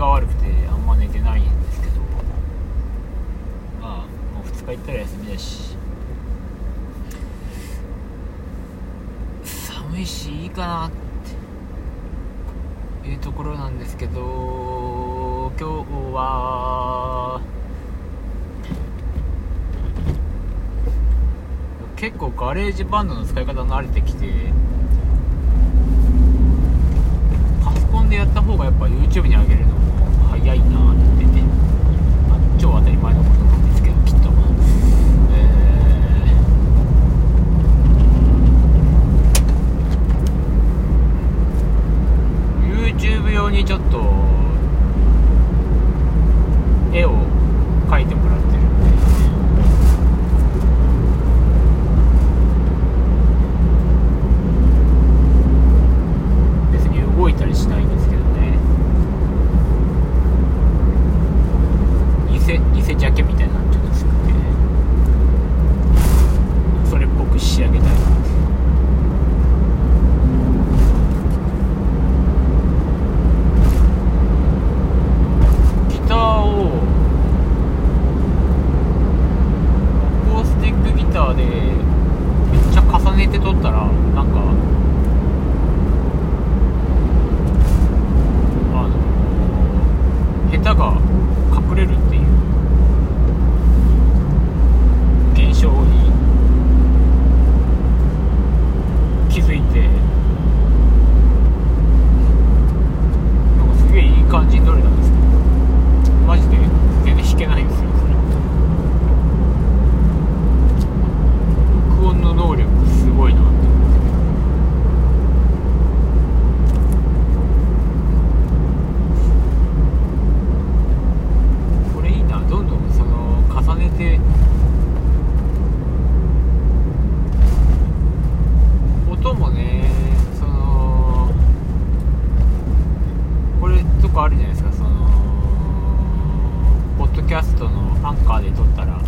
が悪くてあんま寝てないんですけどまあもう2日行ったら休みだし。寒いしいいかなっていうところなんですけど今日は結構ガレージバンドの使い方慣れてきてパソコンでやった方がやっぱ YouTube に上げるの早いなって言ってて、まあ、超当たり前のことなんですけどきっと、えー。YouTube 用にちょっと絵を描いてもらってるんで別に動いたりしないんですけどね偽ジャケみたいなのちょっと作ってそれっぽく仕上げたいなってギターをアコースティックギターでめっちゃ重ねて撮ったらなんかあの下手が隠れるっていう現象に気づいてなんかすげえいい感じに撮れたんですけどマジで全然弾けないんですよそれ録音の能力すごいなって思ってこれいいなどんどんその重ねて音もねそのこれとかあるじゃないですかそのポッドキャストのアンカーで撮ったら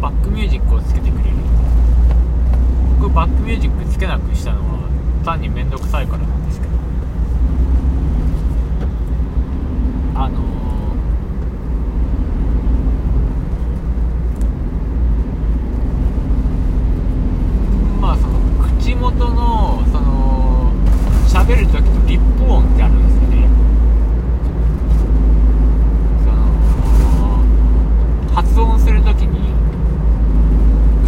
バックミュージックをつけてくれる僕バックミュージックつけなくしたのは単に面倒くさいからなんですけど。あのまあその口元のその喋る時のリップ音ってあるんですよねその発音する時に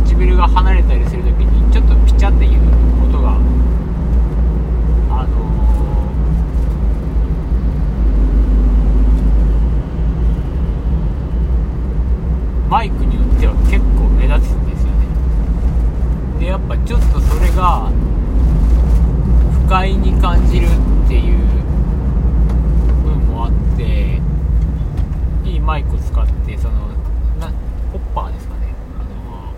唇が離れたりする時にちょっとピチャっていう音があのマイクによっては結構目立つんですよねでやっぱちょっとそれが不快に感じるっていう部分もあっていいマイクを使ってそのなホッパーですかね。あの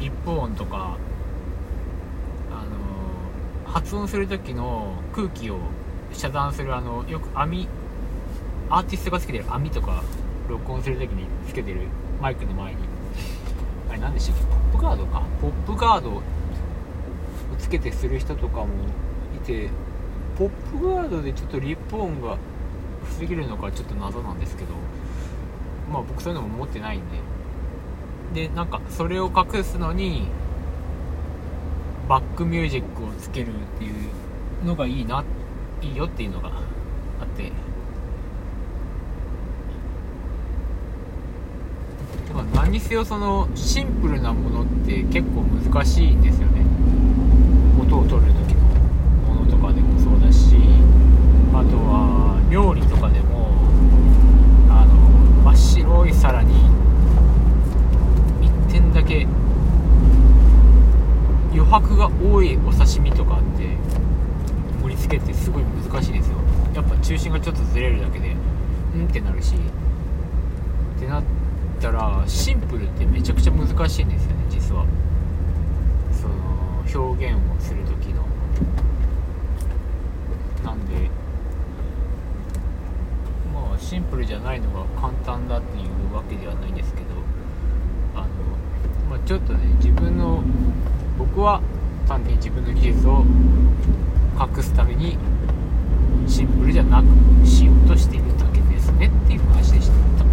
リップ音とかあの発音する時の空気を遮断するあのよく網アーティストがつけてる網とか録音する時につけてるマイクの前にあれ何でしたっけ？ポップガードか。ポップガードをつけてする人とかもいてポップガードでちょっとリップ音が防げるのかちょっと謎なんですけどまあ僕そういうのも持ってないんで。でなんかそれを隠すのにバックミュージックをつけるっていうのがいいないいよっていうのがあってでも何にせよそのシンプルなものって結構難しいんですよね。音を取る時のものとかでもそうだしあとは料理とかでもあの真っ白い皿に1点だけ余白が多いお刺身とかって盛り付けってすごい難しいですよ。やっぱ中心がちょっとずれるだけでうんってなるし。ったらシンプルってめちゃくちゃ難しいんですよね実は。その表現をする時の。なんでまあシンプルじゃないのが簡単だっていうわけではないんですけどあの、まあ、ちょっとね自分の僕は単に自分の技術を隠すためにシンプルじゃなくしようとしているだけですねっていう話でした。